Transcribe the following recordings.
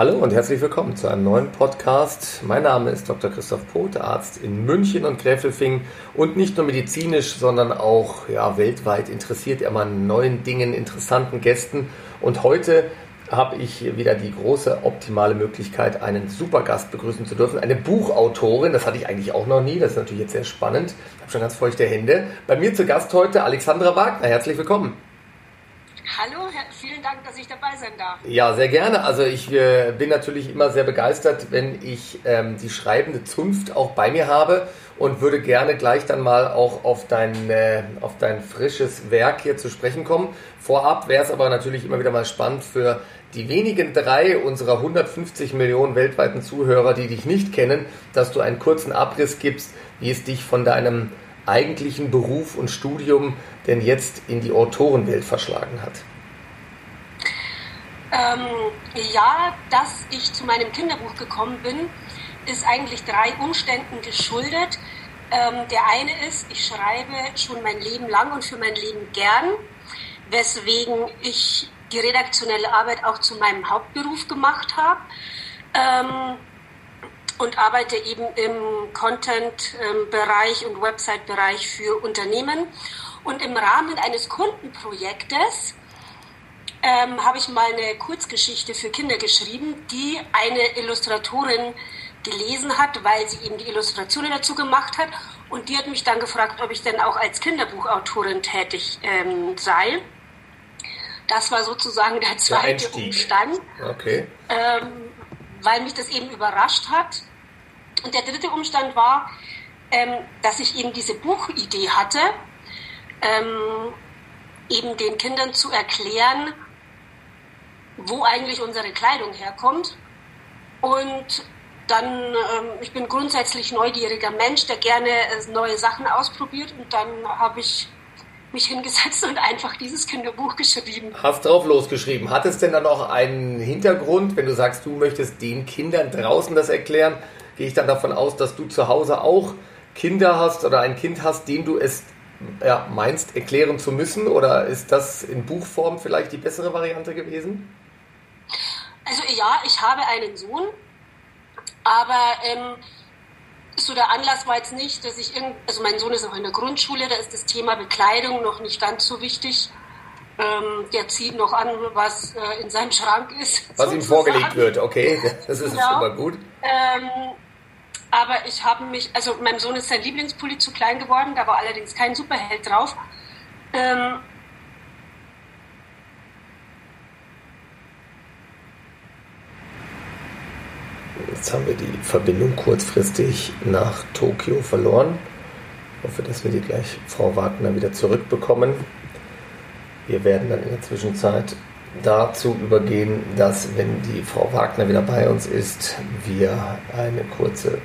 Hallo und herzlich willkommen zu einem neuen Podcast. Mein Name ist Dr. Christoph Poth, Arzt in München und Gräfelfing und nicht nur medizinisch, sondern auch ja, weltweit interessiert er an neuen Dingen, interessanten Gästen. Und heute habe ich wieder die große optimale Möglichkeit, einen Supergast begrüßen zu dürfen. Eine Buchautorin, das hatte ich eigentlich auch noch nie, das ist natürlich jetzt sehr spannend. Ich habe schon ganz feuchte Hände. Bei mir zu Gast heute Alexandra Wagner. Herzlich willkommen. Hallo, ich dabei sein darf. Ja, sehr gerne. Also ich äh, bin natürlich immer sehr begeistert, wenn ich ähm, die schreibende Zunft auch bei mir habe und würde gerne gleich dann mal auch auf dein, äh, auf dein frisches Werk hier zu sprechen kommen. Vorab wäre es aber natürlich immer wieder mal spannend für die wenigen drei unserer 150 Millionen weltweiten Zuhörer, die dich nicht kennen, dass du einen kurzen Abriss gibst, wie es dich von deinem eigentlichen Beruf und Studium denn jetzt in die Autorenwelt verschlagen hat? Ähm, ja, dass ich zu meinem Kinderbuch gekommen bin, ist eigentlich drei Umständen geschuldet. Ähm, der eine ist, ich schreibe schon mein Leben lang und für mein Leben gern, weswegen ich die redaktionelle Arbeit auch zu meinem Hauptberuf gemacht habe. Ähm, und arbeite eben im Content-Bereich und Website-Bereich für Unternehmen. Und im Rahmen eines Kundenprojektes ähm, habe ich mal eine Kurzgeschichte für Kinder geschrieben, die eine Illustratorin gelesen hat, weil sie eben die Illustrationen dazu gemacht hat. Und die hat mich dann gefragt, ob ich denn auch als Kinderbuchautorin tätig ähm, sei. Das war sozusagen der zweite der Umstand, okay. ähm, weil mich das eben überrascht hat. Und der dritte Umstand war, ähm, dass ich eben diese Buchidee hatte, ähm, eben den Kindern zu erklären, wo eigentlich unsere Kleidung herkommt. Und dann, ähm, ich bin grundsätzlich neugieriger Mensch, der gerne äh, neue Sachen ausprobiert. Und dann habe ich mich hingesetzt und einfach dieses Kinderbuch geschrieben. Hast drauf losgeschrieben. Hat es denn dann auch einen Hintergrund, wenn du sagst, du möchtest den Kindern draußen das erklären? gehe ich dann davon aus, dass du zu Hause auch Kinder hast oder ein Kind hast, dem du es ja, meinst, erklären zu müssen? Oder ist das in Buchform vielleicht die bessere Variante gewesen? Also ja, ich habe einen Sohn, aber ähm, so der Anlass war jetzt nicht, dass ich irgend, also mein Sohn ist noch in der Grundschule, da ist das Thema Bekleidung noch nicht ganz so wichtig. Ähm, der zieht noch an, was äh, in seinem Schrank ist. Was sozusagen. ihm vorgelegt wird, okay, das ist genau. schon mal gut. Ähm, aber ich habe mich, also meinem Sohn ist sein Lieblingspulli zu klein geworden, da war allerdings kein Superheld drauf. Ähm, Jetzt haben wir die Verbindung kurzfristig nach Tokio verloren. Ich hoffe, dass wir die gleich Frau Wagner wieder zurückbekommen. Wir werden dann in der Zwischenzeit dazu übergehen, dass, wenn die Frau Wagner wieder bei uns ist, wir eine kurze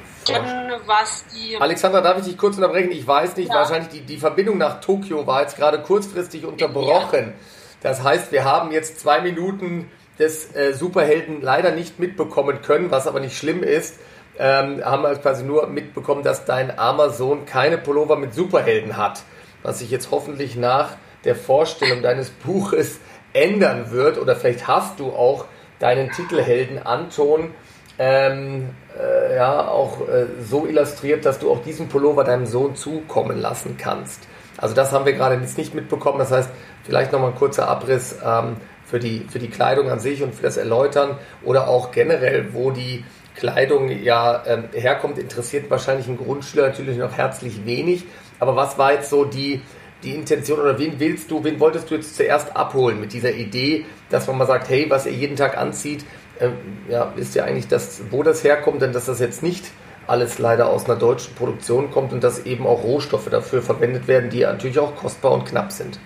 was die. Alexandra, darf ich dich kurz unterbrechen? Ich weiß nicht, ja. wahrscheinlich die, die Verbindung nach Tokio war jetzt gerade kurzfristig unterbrochen. Das heißt, wir haben jetzt zwei Minuten des äh, Superhelden leider nicht mitbekommen können, was aber nicht schlimm ist. Ähm, haben wir quasi nur mitbekommen, dass dein armer Sohn keine Pullover mit Superhelden hat. Was sich jetzt hoffentlich nach der Vorstellung deines Buches ändern wird. Oder vielleicht hast du auch deinen Titelhelden Anton ähm, äh, ja, auch äh, so illustriert, dass du auch diesen Pullover deinem Sohn zukommen lassen kannst. Also das haben wir gerade jetzt nicht mitbekommen. Das heißt, vielleicht nochmal ein kurzer Abriss ähm, für, die, für die Kleidung an sich und für das Erläutern oder auch generell, wo die Kleidung ja ähm, herkommt, interessiert wahrscheinlich einen Grundschüler natürlich noch herzlich wenig. Aber was war jetzt so die, die Intention oder wen willst du, wen wolltest du jetzt zuerst abholen mit dieser Idee, dass man mal sagt, hey, was ihr jeden Tag anzieht, ähm, ja, wisst ihr eigentlich, dass, wo das herkommt, denn dass das jetzt nicht alles leider aus einer deutschen Produktion kommt und dass eben auch Rohstoffe dafür verwendet werden, die natürlich auch kostbar und knapp sind.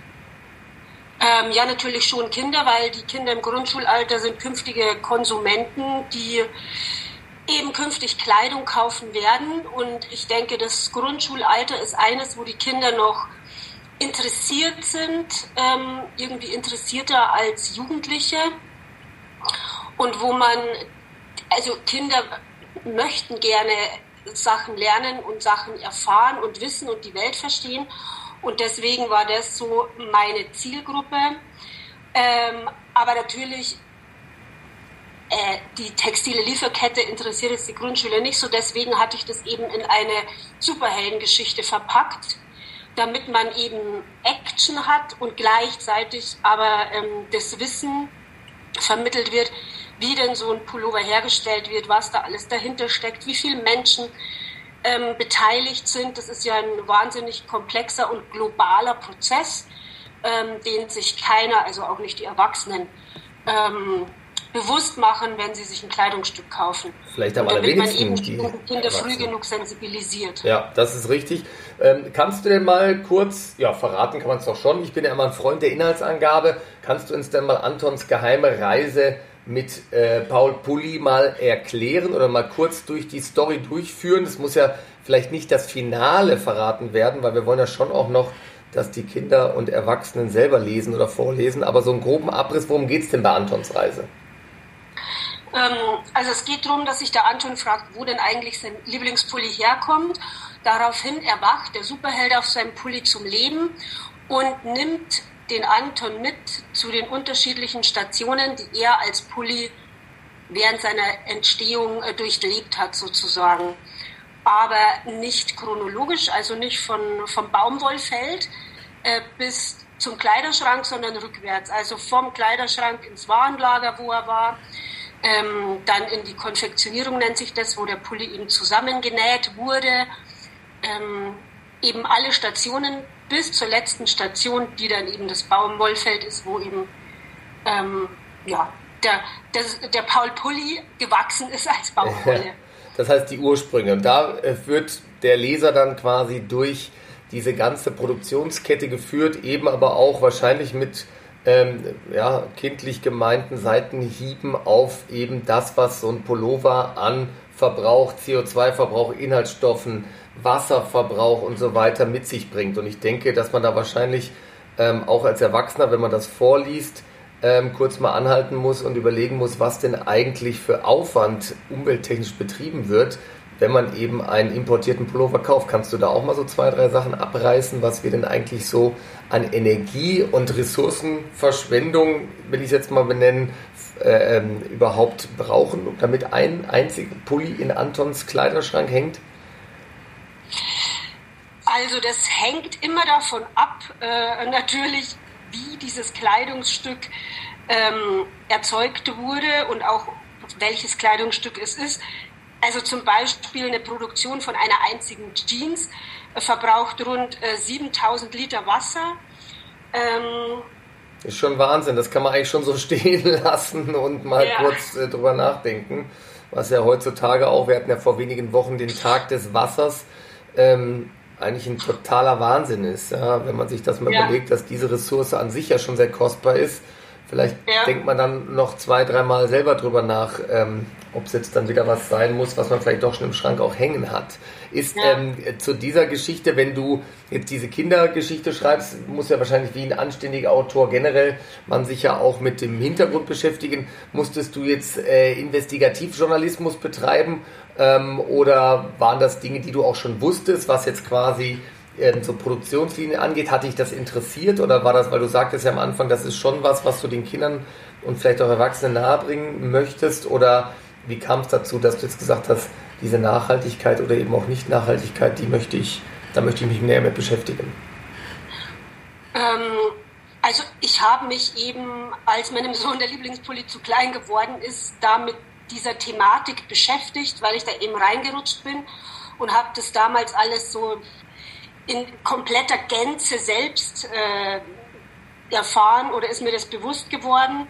Ähm, ja, natürlich schon Kinder, weil die Kinder im Grundschulalter sind künftige Konsumenten, die eben künftig Kleidung kaufen werden. Und ich denke, das Grundschulalter ist eines, wo die Kinder noch interessiert sind, ähm, irgendwie interessierter als Jugendliche und wo man, also Kinder möchten gerne Sachen lernen und Sachen erfahren und wissen und die Welt verstehen. Und deswegen war das so meine Zielgruppe. Ähm, aber natürlich äh, die textile Lieferkette interessiert es die Grundschüler nicht so. Deswegen hatte ich das eben in eine Superheldengeschichte verpackt, damit man eben Action hat und gleichzeitig aber ähm, das Wissen vermittelt wird, wie denn so ein Pullover hergestellt wird, was da alles dahinter steckt, wie viele Menschen ähm, beteiligt sind. Das ist ja ein wahnsinnig komplexer und globaler Prozess, ähm, den sich keiner, also auch nicht die Erwachsenen, ähm, bewusst machen, wenn sie sich ein Kleidungsstück kaufen. Vielleicht am allerwenigsten die Kinder früh genug sensibilisiert. Ja, das ist richtig. Ähm, kannst du denn mal kurz, ja, verraten kann man es doch schon, ich bin ja immer ein Freund der Inhaltsangabe, kannst du uns denn mal Antons geheime Reise mit äh, Paul Pulli mal erklären oder mal kurz durch die Story durchführen? Das muss ja vielleicht nicht das Finale verraten werden, weil wir wollen ja schon auch noch dass die Kinder und Erwachsenen selber lesen oder vorlesen, aber so einen groben Abriss, worum geht es denn bei Antons Reise? Ähm, also es geht darum, dass sich der Anton fragt, wo denn eigentlich sein Lieblingspulli herkommt. Daraufhin erwacht der Superheld auf seinem Pulli zum Leben und nimmt den Anton mit zu den unterschiedlichen Stationen, die er als Pulli während seiner Entstehung äh, durchlebt hat, sozusagen. Aber nicht chronologisch, also nicht von, vom Baumwollfeld äh, bis zum Kleiderschrank, sondern rückwärts. Also vom Kleiderschrank ins Warenlager, wo er war, ähm, dann in die Konfektionierung nennt sich das, wo der Pulli eben zusammengenäht wurde. Ähm, eben alle Stationen bis zur letzten Station, die dann eben das Baumwollfeld ist, wo eben ähm, ja, der, der, der Paul Pulli gewachsen ist als Baumwolle. Das heißt die Ursprünge. Und da äh, wird der Leser dann quasi durch diese ganze Produktionskette geführt, eben aber auch wahrscheinlich mit ähm, ja, kindlich gemeinten Seitenhieben auf eben das, was so ein Pullover an Verbrauch, CO2-Verbrauch, Inhaltsstoffen, Wasserverbrauch und so weiter mit sich bringt. Und ich denke, dass man da wahrscheinlich ähm, auch als Erwachsener, wenn man das vorliest, ähm, kurz mal anhalten muss und überlegen muss, was denn eigentlich für Aufwand umwelttechnisch betrieben wird, wenn man eben einen importierten Pullover kauft. Kannst du da auch mal so zwei, drei Sachen abreißen, was wir denn eigentlich so an Energie und Ressourcenverschwendung, will ich es jetzt mal benennen, äh, ähm, überhaupt brauchen, damit ein einziger Pulli in Antons Kleiderschrank hängt? Also das hängt immer davon ab, äh, natürlich, wie dieses Kleidungsstück ähm, erzeugt wurde und auch welches Kleidungsstück es ist. Also zum Beispiel eine Produktion von einer einzigen Jeans äh, verbraucht rund äh, 7000 Liter Wasser. Ähm, ist schon Wahnsinn, das kann man eigentlich schon so stehen lassen und mal ja. kurz äh, drüber nachdenken. Was ja heutzutage auch, wir hatten ja vor wenigen Wochen den Tag des Wassers, ähm, eigentlich ein totaler Wahnsinn ist, ja, wenn man sich das mal ja. überlegt, dass diese Ressource an sich ja schon sehr kostbar ist Vielleicht ja. denkt man dann noch zwei, dreimal selber drüber nach, ähm, ob es jetzt dann wieder was sein muss, was man vielleicht doch schon im Schrank auch hängen hat. Ist ja. ähm, zu dieser Geschichte, wenn du jetzt diese Kindergeschichte schreibst, muss ja wahrscheinlich wie ein anständiger Autor generell man sich ja auch mit dem Hintergrund beschäftigen. Musstest du jetzt äh, Investigativjournalismus betreiben ähm, oder waren das Dinge, die du auch schon wusstest, was jetzt quasi ähm, so Produktionslinie angeht, hat dich das interessiert oder war das, weil du sagtest ja am Anfang, das ist schon was, was du den Kindern und vielleicht auch Erwachsenen nahebringen möchtest oder wie kam es dazu, dass du jetzt gesagt hast, diese Nachhaltigkeit oder eben auch Nicht-Nachhaltigkeit, die möchte ich, da möchte ich mich näher mit beschäftigen? Ähm, also ich habe mich eben, als meinem Sohn der Lieblingspulli zu klein geworden ist, da mit dieser Thematik beschäftigt, weil ich da eben reingerutscht bin und habe das damals alles so in kompletter Gänze selbst äh, erfahren oder ist mir das bewusst geworden.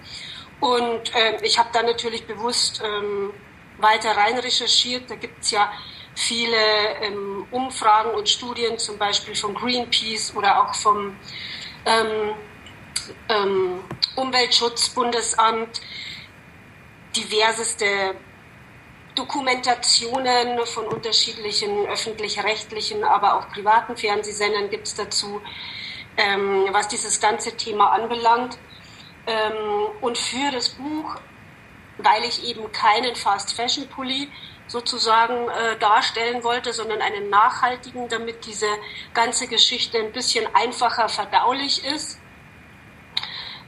Und äh, ich habe dann natürlich bewusst ähm, weiter rein recherchiert. Da gibt es ja viele ähm, Umfragen und Studien, zum Beispiel von Greenpeace oder auch vom ähm, ähm, Umweltschutzbundesamt, diverseste Dokumentationen von unterschiedlichen öffentlich-rechtlichen, aber auch privaten Fernsehsendern gibt es dazu, ähm, was dieses ganze Thema anbelangt. Ähm, und für das Buch, weil ich eben keinen Fast-Fashion-Pulli sozusagen äh, darstellen wollte, sondern einen nachhaltigen, damit diese ganze Geschichte ein bisschen einfacher verdaulich ist,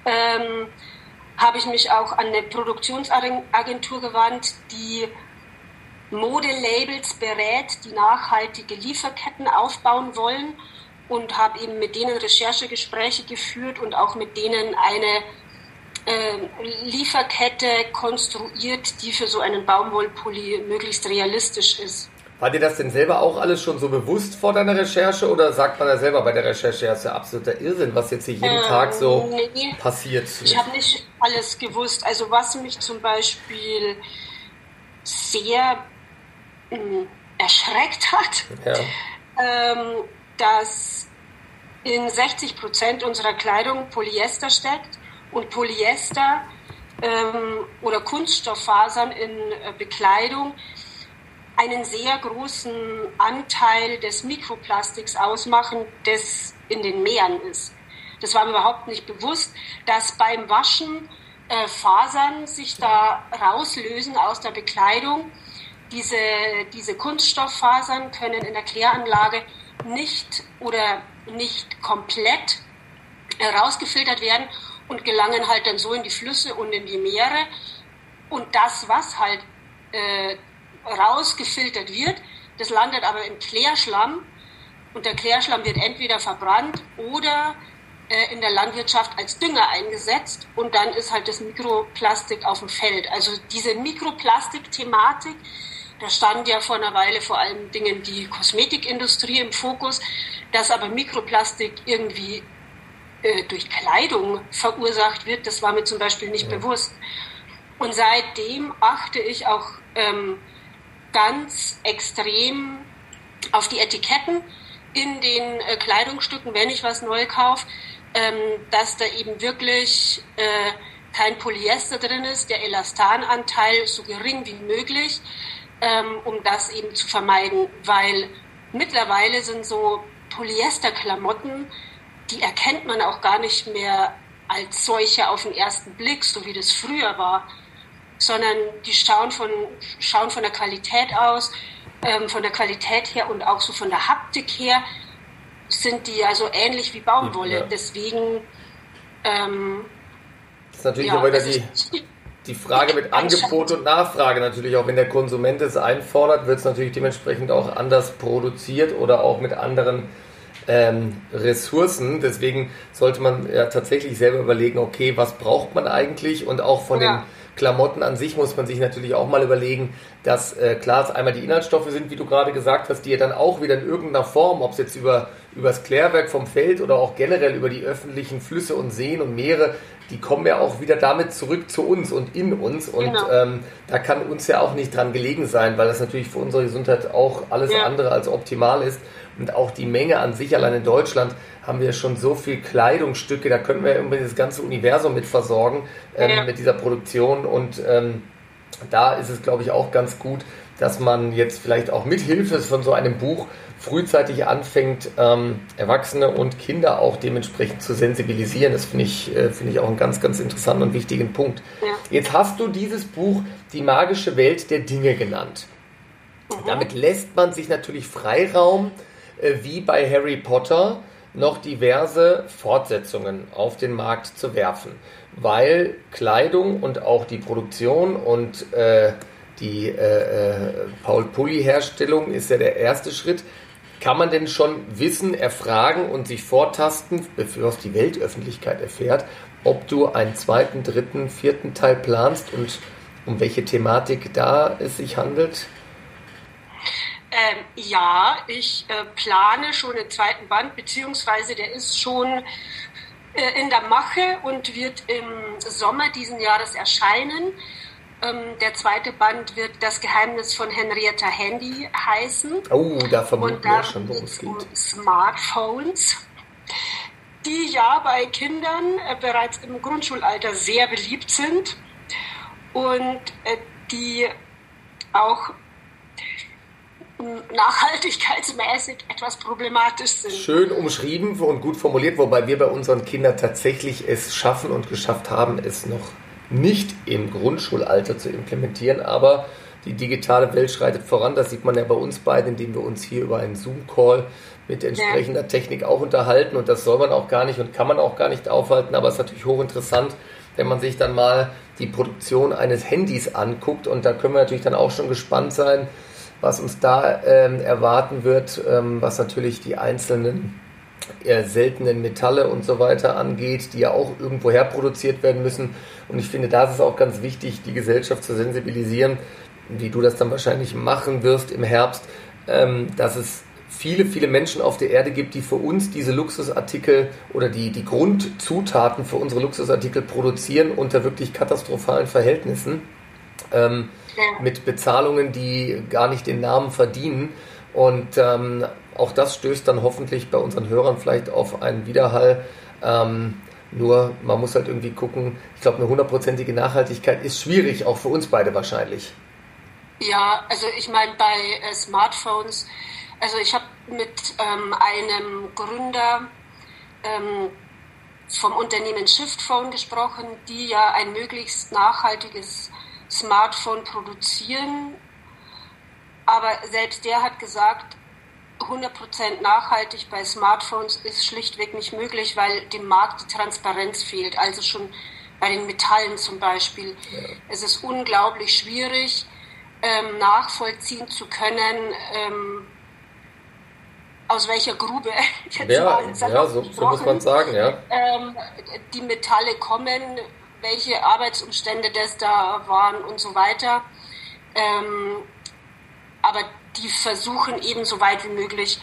ähm, habe ich mich auch an eine Produktionsagentur gewandt, die Modelabels berät, die nachhaltige Lieferketten aufbauen wollen und habe eben mit denen Recherchegespräche geführt und auch mit denen eine äh, Lieferkette konstruiert, die für so einen Baumwollpulli möglichst realistisch ist. War dir das denn selber auch alles schon so bewusst vor deiner Recherche oder sagt man ja selber bei der Recherche, ja, ist ja absoluter Irrsinn, was jetzt hier jeden ähm, Tag so nee, passiert? Ich habe nicht alles gewusst. Also was mich zum Beispiel sehr hm, erschreckt hat, ja. ähm, dass in 60 Prozent unserer Kleidung Polyester steckt und Polyester ähm, oder Kunststofffasern in äh, Bekleidung einen sehr großen Anteil des Mikroplastiks ausmachen, das in den Meeren ist. Das war mir überhaupt nicht bewusst, dass beim Waschen äh, Fasern sich da rauslösen aus der Bekleidung. Diese, diese Kunststofffasern können in der Kläranlage nicht oder nicht komplett äh, rausgefiltert werden und gelangen halt dann so in die Flüsse und in die Meere. Und das, was halt äh, rausgefiltert wird, das landet aber im Klärschlamm und der Klärschlamm wird entweder verbrannt oder äh, in der Landwirtschaft als Dünger eingesetzt und dann ist halt das Mikroplastik auf dem Feld. Also diese Mikroplastik-Thematik, da stand ja vor einer Weile vor allen Dingen die Kosmetikindustrie im Fokus, dass aber Mikroplastik irgendwie äh, durch Kleidung verursacht wird, das war mir zum Beispiel nicht ja. bewusst. Und seitdem achte ich auch ähm, ganz extrem auf die Etiketten in den äh, Kleidungsstücken, wenn ich was neu kaufe, ähm, dass da eben wirklich äh, kein Polyester drin ist, der Elastananteil so gering wie möglich, ähm, um das eben zu vermeiden, weil mittlerweile sind so Polyesterklamotten die erkennt man auch gar nicht mehr als solche auf den ersten Blick, so wie das früher war, sondern die schauen von, schauen von der Qualität aus, ähm, von der Qualität her und auch so von der Haptik her sind die ja so ähnlich wie Baumwolle. Ja. Deswegen. Ähm, das ist natürlich ja, wieder die, die Frage mit Angebot und Nachfrage natürlich auch, wenn der Konsument es einfordert, wird es natürlich dementsprechend auch anders produziert oder auch mit anderen ähm, Ressourcen. Deswegen sollte man ja tatsächlich selber überlegen, okay, was braucht man eigentlich? Und auch von ja. den Klamotten an sich muss man sich natürlich auch mal überlegen, dass äh, klar es einmal die Inhaltsstoffe sind, wie du gerade gesagt hast, die ja dann auch wieder in irgendeiner Form, ob es jetzt über übers Klärwerk vom Feld oder auch generell über die öffentlichen Flüsse und Seen und Meere, die kommen ja auch wieder damit zurück zu uns und in uns. Und genau. ähm, da kann uns ja auch nicht dran gelegen sein, weil das natürlich für unsere Gesundheit auch alles ja. andere als optimal ist. Und auch die Menge an sich, allein in Deutschland, haben wir schon so viel Kleidungsstücke, da können wir irgendwie das ganze Universum mit versorgen, ähm, ja. mit dieser Produktion. Und ähm, da ist es, glaube ich, auch ganz gut, dass man jetzt vielleicht auch mit Hilfe von so einem Buch frühzeitig anfängt, ähm, Erwachsene und Kinder auch dementsprechend zu sensibilisieren. Das finde ich, äh, find ich auch einen ganz, ganz interessanten und wichtigen Punkt. Ja. Jetzt hast du dieses Buch Die magische Welt der Dinge genannt. Mhm. Damit lässt man sich natürlich Freiraum, wie bei Harry Potter, noch diverse Fortsetzungen auf den Markt zu werfen, weil Kleidung und auch die Produktion und äh, die äh, äh, Paul Pulli Herstellung ist ja der erste Schritt. Kann man denn schon wissen, erfragen und sich vortasten, bevor es die Weltöffentlichkeit erfährt, ob du einen zweiten, dritten, vierten Teil planst und um welche Thematik da es sich handelt? Ähm, ja, ich äh, plane schon den zweiten Band, beziehungsweise der ist schon äh, in der Mache und wird im Sommer diesen Jahres erscheinen. Ähm, der zweite Band wird Das Geheimnis von Henrietta Handy heißen. Oh, da vermuten wir schon, worum es geht. Um Smartphones, die ja bei Kindern äh, bereits im Grundschulalter sehr beliebt sind und äh, die auch nachhaltigkeitsmäßig etwas problematisch sind. Schön umschrieben und gut formuliert, wobei wir bei unseren Kindern tatsächlich es schaffen und geschafft haben, es noch nicht im Grundschulalter zu implementieren, aber die digitale Welt schreitet voran. Das sieht man ja bei uns beiden, indem wir uns hier über einen Zoom-Call mit entsprechender ja. Technik auch unterhalten und das soll man auch gar nicht und kann man auch gar nicht aufhalten, aber es ist natürlich hochinteressant, wenn man sich dann mal die Produktion eines Handys anguckt. Und da können wir natürlich dann auch schon gespannt sein, was uns da ähm, erwarten wird, ähm, was natürlich die einzelnen eher seltenen Metalle und so weiter angeht, die ja auch irgendwo her produziert werden müssen. Und ich finde, da ist es auch ganz wichtig, die Gesellschaft zu sensibilisieren, wie du das dann wahrscheinlich machen wirst im Herbst, ähm, dass es viele, viele Menschen auf der Erde gibt, die für uns diese Luxusartikel oder die, die Grundzutaten für unsere Luxusartikel produzieren unter wirklich katastrophalen Verhältnissen. Ähm, ja. Mit Bezahlungen, die gar nicht den Namen verdienen. Und ähm, auch das stößt dann hoffentlich bei unseren Hörern vielleicht auf einen Widerhall. Ähm, nur man muss halt irgendwie gucken, ich glaube, eine hundertprozentige Nachhaltigkeit ist schwierig, auch für uns beide wahrscheinlich. Ja, also ich meine, bei äh, Smartphones, also ich habe mit ähm, einem Gründer ähm, vom Unternehmen Shiftphone gesprochen, die ja ein möglichst nachhaltiges Smartphone produzieren. Aber selbst der hat gesagt, 100% nachhaltig bei Smartphones ist schlichtweg nicht möglich, weil dem Markt die Transparenz fehlt. Also schon bei den Metallen zum Beispiel. Es ist unglaublich schwierig, ähm, nachvollziehen zu können, ähm, aus welcher Grube jetzt ja, mal ja, so, so, muss man sagen, ja. Ähm, die Metalle kommen, welche Arbeitsumstände das da waren und so weiter. Ähm, aber die versuchen eben so weit wie möglich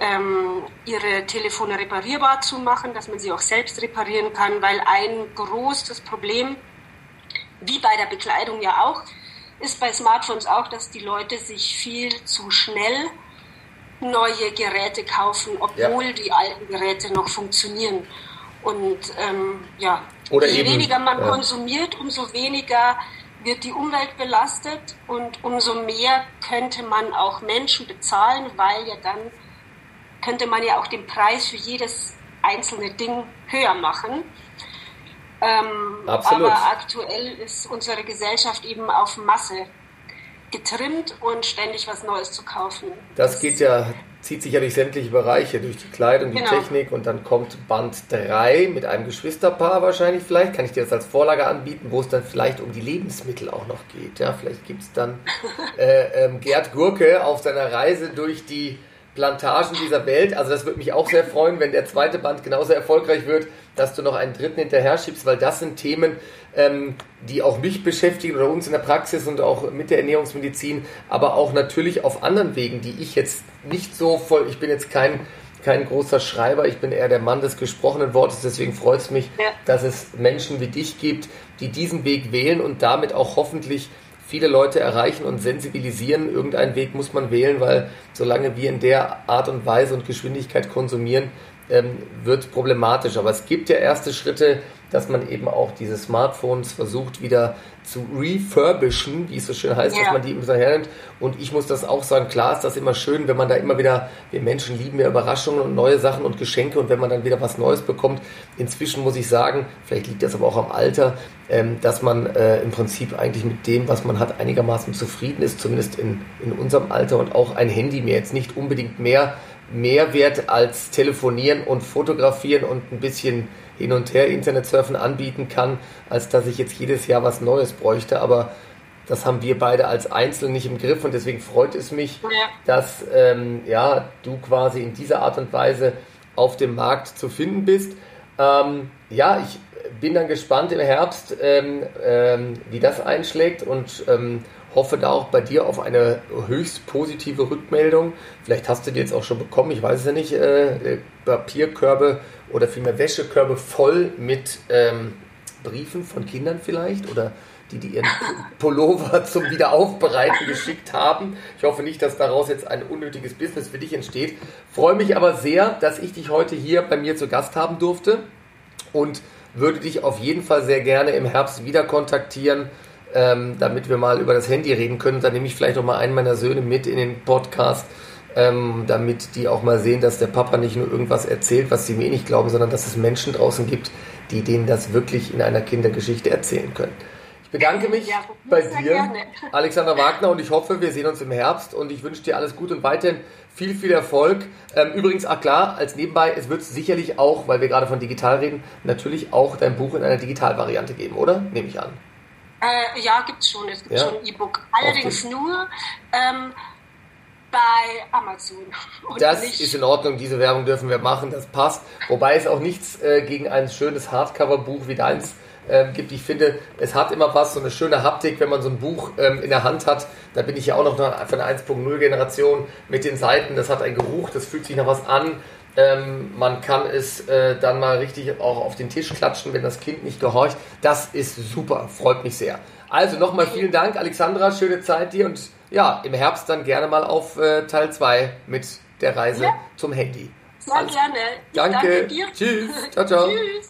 ähm, ihre Telefone reparierbar zu machen, dass man sie auch selbst reparieren kann, weil ein großes Problem, wie bei der Bekleidung ja auch, ist bei Smartphones auch, dass die Leute sich viel zu schnell neue Geräte kaufen, obwohl ja. die alten Geräte noch funktionieren. Und ähm, ja, Oder je eben, weniger man ja. konsumiert, umso weniger wird die Umwelt belastet und umso mehr könnte man auch Menschen bezahlen, weil ja dann könnte man ja auch den Preis für jedes einzelne Ding höher machen. Ähm, aber aktuell ist unsere Gesellschaft eben auf Masse getrimmt und ständig was Neues zu kaufen. Das geht ja zieht sich ja durch sämtliche Bereiche, durch die Kleidung, die genau. Technik und dann kommt Band 3 mit einem Geschwisterpaar wahrscheinlich vielleicht, kann ich dir das als Vorlage anbieten, wo es dann vielleicht um die Lebensmittel auch noch geht. Ja, vielleicht gibt es dann äh, ähm, Gerd Gurke auf seiner Reise durch die Plantagen dieser Welt. Also das würde mich auch sehr freuen, wenn der zweite Band genauso erfolgreich wird, dass du noch einen dritten hinterher schiebst, weil das sind Themen, ähm, die auch mich beschäftigen oder uns in der Praxis und auch mit der Ernährungsmedizin, aber auch natürlich auf anderen Wegen, die ich jetzt nicht so voll, ich bin jetzt kein kein großer Schreiber, ich bin eher der Mann des gesprochenen Wortes, deswegen freut es mich, ja. dass es Menschen wie dich gibt, die diesen Weg wählen und damit auch hoffentlich viele Leute erreichen und sensibilisieren. Irgendeinen Weg muss man wählen, weil solange wir in der Art und Weise und Geschwindigkeit konsumieren, ähm, wird problematisch. Aber es gibt ja erste Schritte, dass man eben auch diese Smartphones versucht wieder zu refurbischen, wie es so schön heißt, ja. dass man die immer so hernimmt. Und ich muss das auch sagen, klar ist das immer schön, wenn man da immer wieder, wir Menschen lieben ja Überraschungen und neue Sachen und Geschenke und wenn man dann wieder was Neues bekommt. Inzwischen muss ich sagen, vielleicht liegt das aber auch am Alter, ähm, dass man äh, im Prinzip eigentlich mit dem, was man hat, einigermaßen zufrieden ist, zumindest in, in unserem Alter und auch ein Handy mir jetzt nicht unbedingt mehr Mehrwert als telefonieren und fotografieren und ein bisschen hin und her Internetsurfen anbieten kann, als dass ich jetzt jedes Jahr was Neues bräuchte. Aber das haben wir beide als Einzelne nicht im Griff und deswegen freut es mich, ja. dass ähm, ja, du quasi in dieser Art und Weise auf dem Markt zu finden bist. Ähm, ja, ich bin dann gespannt im Herbst, ähm, ähm wie das einschlägt und ähm, hoffe da auch bei dir auf eine höchst positive Rückmeldung. Vielleicht hast du die jetzt auch schon bekommen, ich weiß es ja nicht. Äh, Papierkörbe oder vielmehr Wäschekörbe voll mit ähm, Briefen von Kindern vielleicht oder die, die ihren Pullover zum Wiederaufbereiten geschickt haben. Ich hoffe nicht, dass daraus jetzt ein unnötiges Business für dich entsteht. Freue mich aber sehr, dass ich dich heute hier bei mir zu Gast haben durfte und würde dich auf jeden Fall sehr gerne im Herbst wieder kontaktieren, ähm, damit wir mal über das Handy reden können. Dann nehme ich vielleicht auch mal einen meiner Söhne mit in den Podcast ähm, damit die auch mal sehen, dass der Papa nicht nur irgendwas erzählt, was sie mir nicht glauben, sondern dass es Menschen draußen gibt, die denen das wirklich in einer Kindergeschichte erzählen können. Ich bedanke mich ja, bei dir, gerne. Alexander Wagner, und ich hoffe, wir sehen uns im Herbst und ich wünsche dir alles Gute und weiterhin viel, viel Erfolg. Ähm, übrigens, ach klar, als nebenbei, es wird sicherlich auch, weil wir gerade von digital reden, natürlich auch dein Buch in einer Digitalvariante geben, oder? Nehme ich an. Äh, ja, gibt es schon. Es gibt ja? schon E-Book. Allerdings nur ähm, bei Amazon. das nicht. ist in Ordnung, diese Werbung dürfen wir machen, das passt. Wobei es auch nichts äh, gegen ein schönes Hardcover-Buch wie deins ähm, gibt. Ich finde, es hat immer was, so eine schöne Haptik, wenn man so ein Buch ähm, in der Hand hat. Da bin ich ja auch noch von der 1.0-Generation mit den Seiten. Das hat einen Geruch, das fühlt sich nach was an. Ähm, man kann es äh, dann mal richtig auch auf den Tisch klatschen, wenn das Kind nicht gehorcht. Das ist super, freut mich sehr. Also nochmal vielen Dank, Alexandra, schöne Zeit dir und ja, im Herbst dann gerne mal auf äh, Teil 2 mit der Reise ja. zum Handy. Sehr Alles. gerne. Ich danke. danke dir. Tschüss. Ciao, ciao. Tschüss.